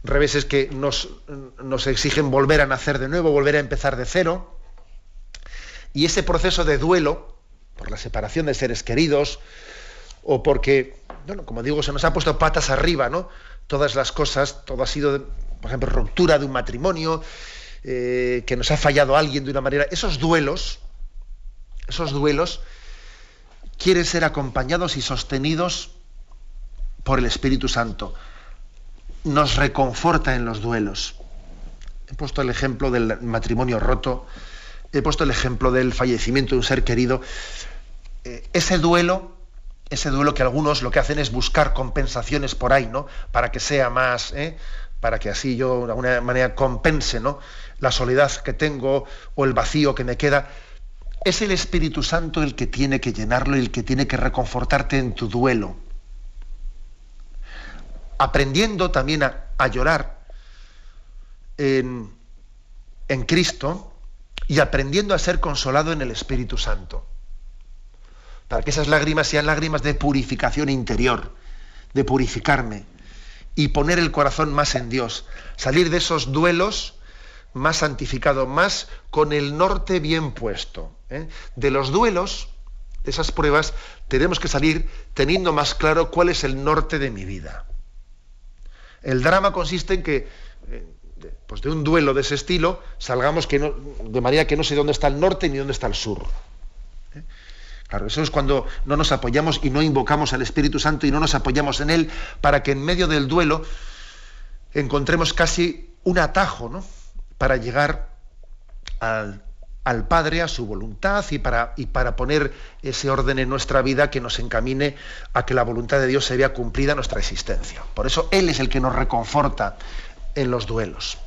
S1: reveses que nos, nos exigen volver a nacer de nuevo, volver a empezar de cero. Y ese proceso de duelo, por la separación de seres queridos, o porque, bueno, como digo, se nos ha puesto patas arriba, ¿no? Todas las cosas, todo ha sido, por ejemplo, ruptura de un matrimonio, eh, que nos ha fallado alguien de una manera. Esos duelos, esos duelos quieren ser acompañados y sostenidos por el Espíritu Santo. Nos reconforta en los duelos. He puesto el ejemplo del matrimonio roto, he puesto el ejemplo del fallecimiento de un ser querido. Eh, ese duelo, ese duelo que algunos lo que hacen es buscar compensaciones por ahí, ¿no? Para que sea más, ¿eh? para que así yo de alguna manera compense, ¿no? La soledad que tengo o el vacío que me queda es el Espíritu Santo el que tiene que llenarlo y el que tiene que reconfortarte en tu duelo. Aprendiendo también a, llorar en, en Cristo y aprendiendo a ser consolado en el Espíritu Santo. Para que esas lágrimas sean lágrimas de purificación interior, de purificarme y poner el corazón más en Dios. Salir de esos duelos más santificado, más con el norte bien puesto. ¿Eh? De los duelos, de esas pruebas, tenemos que salir teniendo más claro cuál es el norte de mi vida. El drama consiste en que, eh, pues de un duelo de ese estilo, salgamos que de manera que no sé dónde está el norte ni dónde está el sur. ¿eh? Claro, eso es cuando no nos apoyamos y no invocamos al Espíritu Santo y no nos apoyamos en Él para que en medio del duelo encontremos casi un atajo, ¿no? para llegar al, Padre, a su voluntad y para, y para poner ese orden en nuestra vida que nos encamine a que la voluntad de Dios se vea cumplida en nuestra existencia. Por eso Él es el que nos reconforta en los duelos.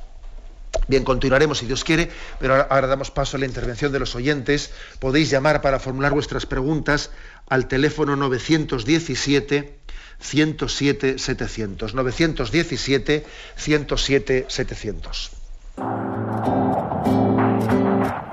S1: Bien, continuaremos si Dios quiere, pero ahora, damos paso a la intervención de los oyentes. Podéis llamar para formular vuestras preguntas al teléfono 917 107 700. 917 107 700.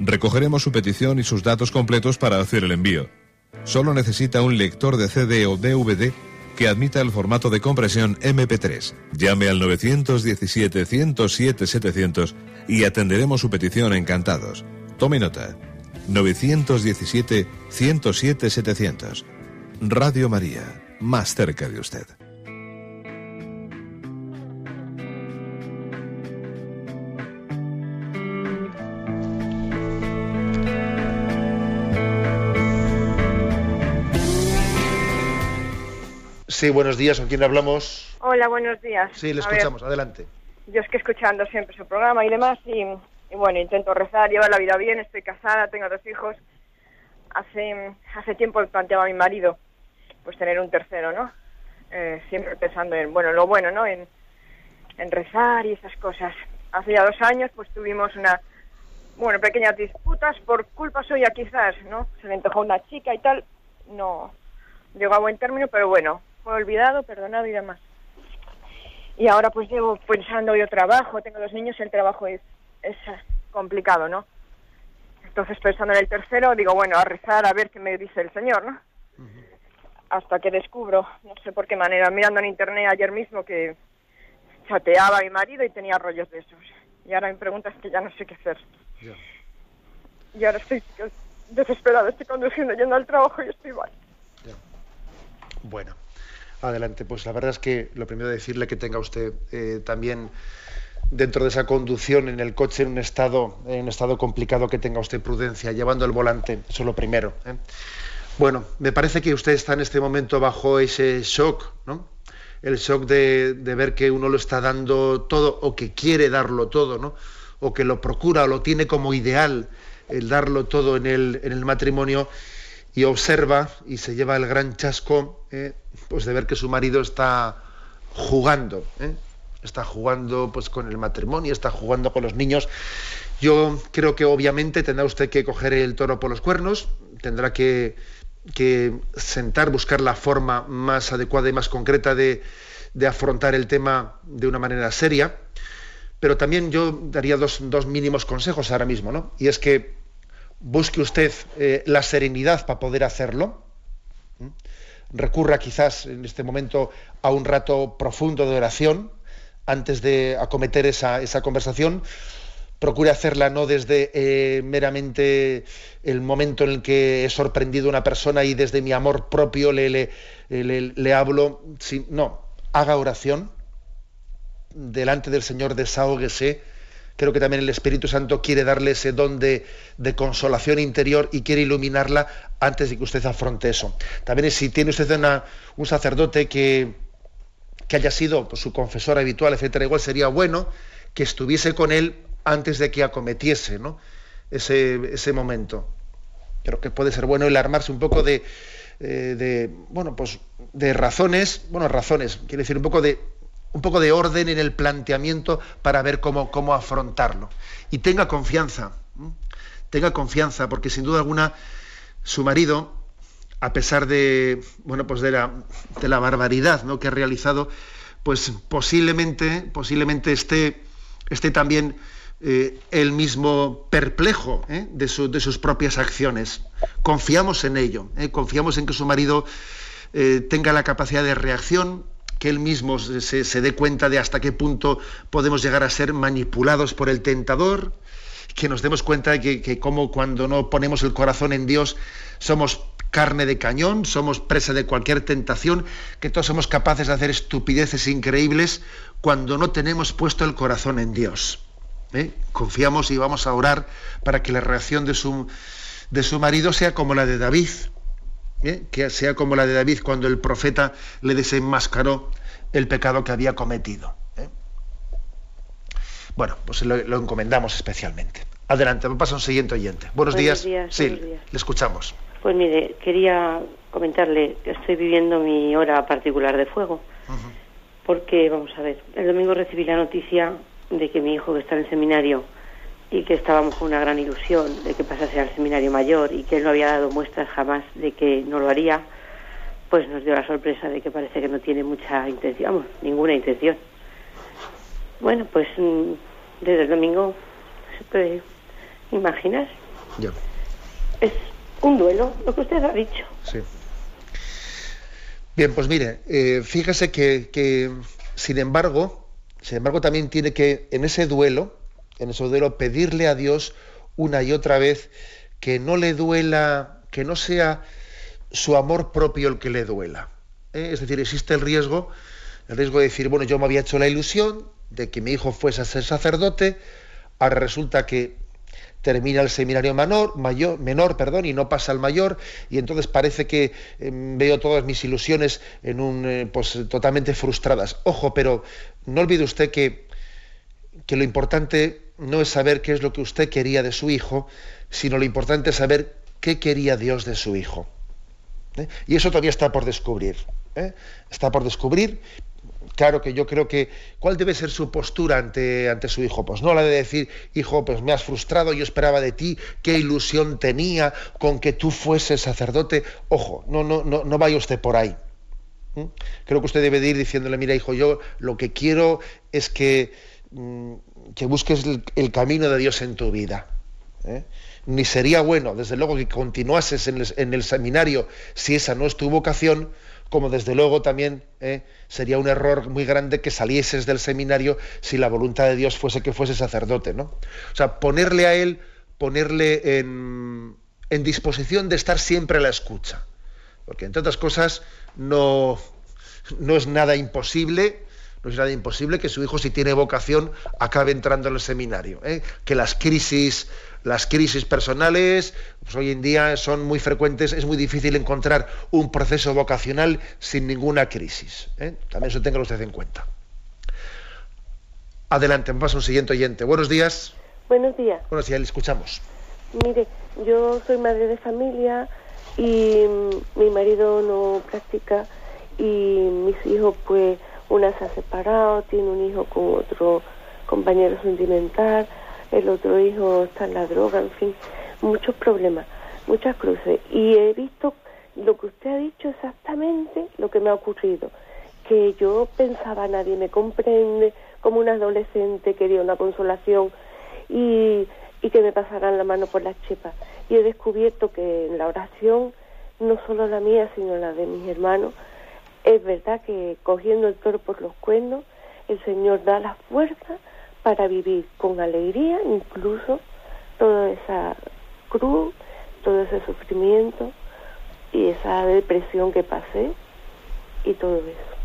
S2: Recogeremos su petición y sus datos completos para hacer el envío. Solo necesita un lector de CD o DVD que admita el formato de compresión MP3. Llame al 917-107-700 y atenderemos su petición encantados. Tome nota. 917-107-700. Radio María, más cerca de usted.
S1: Sí, buenos días, ¿con quién hablamos?
S3: Hola, buenos días.
S1: Sí, le
S3: ver,
S1: escuchamos, adelante.
S3: yo es que escuchando siempre su programa y demás, y, y bueno, intento rezar, llevar la vida bien, estoy casada, tengo dos hijos. Hace, hace tiempo planteaba a mi marido, pues tener un tercero, ¿no? Eh, siempre pensando en, bueno, lo bueno, ¿no? En, en rezar y esas cosas. Hace ya dos años, pues tuvimos una, bueno, pequeñas disputas por culpa suya quizás, ¿no? Se le antojó una chica y tal, no llegó a buen término, pero bueno, fue olvidado, perdonado y demás. Y ahora pues llevo pensando, yo trabajo, tengo dos niños, el trabajo es, es complicado, ¿no? Entonces pensando en el tercero, digo, bueno, a rezar a ver qué me dice el Señor, ¿no? Hasta que descubro, no sé por qué manera, mirando en internet ayer mismo que chateaba a mi marido y tenía rollos de esos. Y ahora me preguntas que ya no sé qué hacer. Y ahora estoy desesperado, estoy conduciendo, yendo al trabajo y estoy mal.
S1: Bueno, adelante. Pues la verdad es que lo primero decirle que tenga usted eh, también dentro de esa conducción en el coche en un estado en un estado complicado que tenga usted prudencia llevando el volante. Eso es lo primero. ¿eh? Bueno, me parece que usted está en este momento bajo ese shock, ¿no? El shock de, de ver que uno lo está dando todo o que quiere darlo todo, ¿no? O que lo procura o lo tiene como ideal el darlo todo en el, en el matrimonio y observa y se lleva el gran chasco eh, pues de ver que su marido está jugando ¿eh? está jugando pues con el matrimonio está jugando con los niños. Yo creo que obviamente tendrá usted que coger el toro por los cuernos tendrá que, que sentar buscar la forma más adecuada y más concreta de, de afrontar el tema de una manera seria. Pero también yo daría dos, dos mínimos consejos ahora mismo no y es que busque usted eh, la serenidad para poder hacerlo. Recurra quizás en este momento a un rato profundo de oración antes de acometer esa, esa conversación. Procure hacerla no desde eh, meramente el momento en el que he sorprendido a una persona y desde mi amor propio le, le, le, le hablo. No, haga oración delante del Señor, desahóguese creo que también el Espíritu Santo quiere darle ese don de, consolación interior y quiere iluminarla antes de que usted afronte eso. También si tiene usted una, un sacerdote que, que haya sido pues, su confesor habitual, etcétera, igual sería bueno que estuviese con él antes de que acometiese ¿no? ese, ese momento. Creo que puede ser bueno el armarse un poco de, eh, de bueno, pues de razones, bueno, razones, quiere decir un poco de un poco de orden en el planteamiento para ver cómo, cómo afrontarlo. Y tenga confianza, tenga confianza, porque sin duda alguna su marido, a pesar de, bueno, pues de la, de la barbaridad ¿no? que ha realizado, pues posiblemente, posiblemente esté, esté también eh, él mismo perplejo ¿eh? de, de, sus propias acciones. Confiamos en ello, ¿eh? confiamos en que su marido tenga la capacidad de reacción, que él mismo se, se, dé cuenta de hasta qué punto podemos llegar a ser manipulados por el tentador, que nos demos cuenta de que, que como cuando no ponemos el corazón en Dios somos carne de cañón, somos presa de cualquier tentación, que todos somos capaces de hacer estupideces increíbles cuando no tenemos puesto el corazón en Dios. ¿eh? Confiamos y vamos a orar para que la reacción de su, de su marido sea como la de David, ¿eh? que sea como la de David cuando el profeta le desenmascaró el pecado que había cometido. ¿eh? Bueno, pues lo, encomendamos especialmente. Adelante, me pasa un siguiente oyente. Buenos, días. Sí, le escuchamos.
S4: Pues mire, quería comentarle que estoy viviendo mi hora particular de fuego. Porque, vamos a ver, el domingo recibí la noticia de que mi hijo que está en el seminario y que estábamos con una gran ilusión de que pasase al seminario mayor y que él no había dado muestras jamás de que no lo haría, pues nos dio la sorpresa de que parece que no tiene mucha intención, vamos, ninguna intención. Bueno, pues mm, desde el domingo se puede imaginar. Es un duelo, lo que usted ha dicho.
S1: Sí. Bien, pues mire, eh, fíjese que, que, sin embargo, sin embargo, también tiene que, en ese duelo, en ese duelo, pedirle a Dios una y otra vez que no le duela, que no sea su amor propio el que le duela. ¿eh? Es decir, existe el riesgo, el riesgo de decir, bueno, yo me había hecho la ilusión de que mi hijo fuese a ser sacerdote, ahora resulta que termina el seminario menor, mayor, menor perdón, y no pasa al mayor, y entonces parece que em, veo todas mis ilusiones en un, eh, pues, totalmente frustradas. Ojo, pero no olvide usted que, que lo importante no es saber qué es lo que usted quería de su hijo, sino lo importante es saber qué quería Dios de su hijo. ¿eh? Y eso todavía está por descubrir. ¿eh? Está por descubrir. Claro que yo creo que, ¿cuál debe ser su postura ante, ante su hijo? Pues no la de decir, hijo, pues me has frustrado, yo esperaba de ti, qué ilusión tenía con que tú fueses sacerdote. Ojo, no, no, no, no vaya usted por ahí. Creo que usted debe de ir diciéndole, mira, hijo, yo lo que quiero es que, mm, que busques el, camino de Dios en tu vida. ¿eh? ni sería bueno, desde luego, que continuases en el, seminario si esa no es tu vocación, como desde luego también eh, sería un error muy grande que salieses del seminario si la voluntad de Dios fuese que fuese sacerdote, ¿no? O sea, ponerle a él, ponerle en, en disposición de estar siempre a la escucha. Porque entre otras cosas, no, no es nada imposible no es nada imposible que su hijo, si tiene vocación, acabe entrando en el seminario. ¿eh? Que las crisis, las crisis personales, pues hoy en día son muy frecuentes, es muy difícil encontrar un proceso vocacional sin ninguna crisis. ¿eh? También eso tenga usted en cuenta. Adelante, me pasa un siguiente oyente. Buenos días.
S4: Buenos días.
S1: Buenos días, le escuchamos.
S4: Mire, yo soy madre de familia y mi marido no practica y mis hijos pues una se ha separado, tiene un hijo con otro compañero sentimental, el otro hijo está en la droga, en fin, muchos problemas, muchas cruces. Y he visto lo que usted ha dicho exactamente lo que me ha ocurrido, que yo pensaba nadie me comprende, como un adolescente quería una consolación y, y que me pasaran la mano por las chepas. Y he descubierto que en la oración, no solo la mía, sino la de mis hermanos, es verdad que cogiendo el toro por los cuernos, el Señor da la fuerza para vivir con alegría, incluso toda esa cruz, todo ese sufrimiento y esa depresión que pasé y todo eso.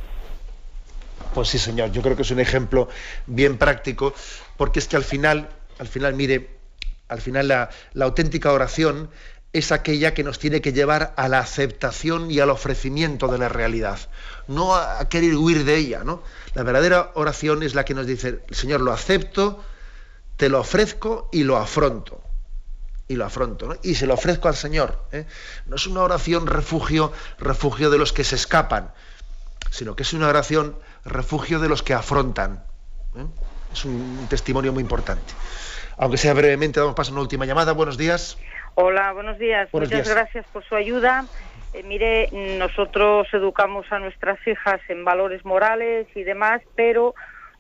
S1: Pues sí, señor, yo creo que es un ejemplo bien práctico, porque es que al final, al final, mire, al final la, la auténtica oración es aquella que nos tiene que llevar a la aceptación y al ofrecimiento de la realidad, no a querer huir de ella. ¿no? La verdadera oración es la que nos dice, Señor, lo acepto, te lo ofrezco y lo afronto. Y lo afronto, y se lo ofrezco al Señor. ¿eh? No es una oración refugio, refugio de los que se escapan, sino que es una oración refugio de los que afrontan. ¿eh? Es un testimonio muy importante. Aunque sea brevemente, damos paso a una última llamada. Buenos días.
S5: Hola, buenos días. Muchas gracias por su ayuda. Eh, mire, nosotros educamos a nuestras hijas en valores morales y demás, pero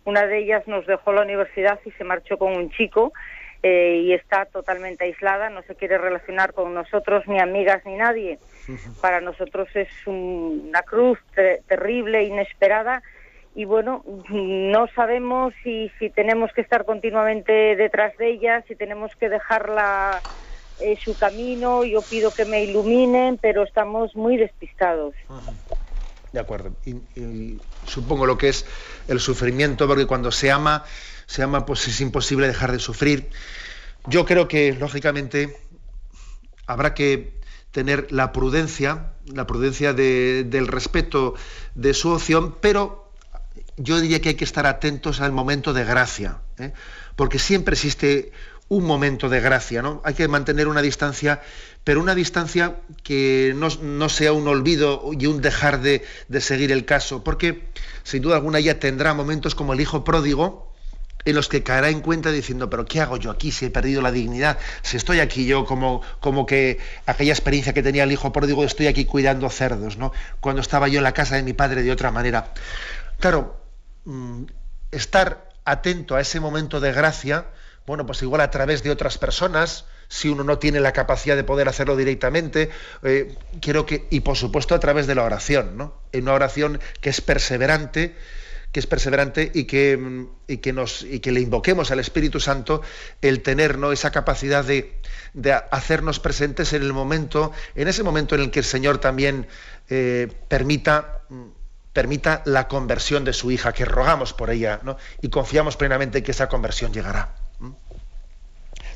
S5: una de ellas nos dejó la universidad y se marchó con un chico eh, y está totalmente aislada, no se quiere relacionar con nosotros, ni amigas, ni nadie. Para nosotros es una cruz terrible, inesperada, y bueno, no sabemos si, si tenemos que estar continuamente detrás de ella, si tenemos que dejarla eh, su camino, yo pido que me iluminen, pero estamos muy despistados.
S1: De acuerdo. Supongo lo que es el sufrimiento, porque cuando se ama, se ama, pues es imposible dejar de sufrir. Yo creo que, lógicamente, habrá que tener la prudencia, la prudencia del respeto de su opción, pero yo diría que hay que estar atentos al momento de gracia, ¿eh? porque siempre existe un momento de gracia, ¿no? Hay que mantener una distancia, pero una distancia que no, sea un olvido y un dejar de, seguir el caso, porque sin duda alguna ella tendrá momentos como el hijo pródigo, en los que caerá en cuenta diciendo, pero ¿qué hago yo aquí si he perdido la dignidad? Si estoy aquí yo como, como que aquella experiencia que tenía el hijo pródigo, estoy aquí cuidando cerdos, ¿no? Cuando estaba yo en la casa de mi padre de otra manera. Claro, mm, estar atento a ese momento de gracia, bueno, pues igual a través de otras personas, si uno no tiene la capacidad de poder hacerlo directamente, eh, quiero que, y por supuesto a través de la oración, ¿no? En una oración que es perseverante, que es perseverante y que, mm, y que, nos, y que le invoquemos al Espíritu Santo el tener esa capacidad de, de, hacernos presentes en el momento, en ese momento en el que el Señor también eh, permita mm, permita la conversión de su hija, que rogamos por ella, ¿no? y confiamos plenamente que esa conversión llegará.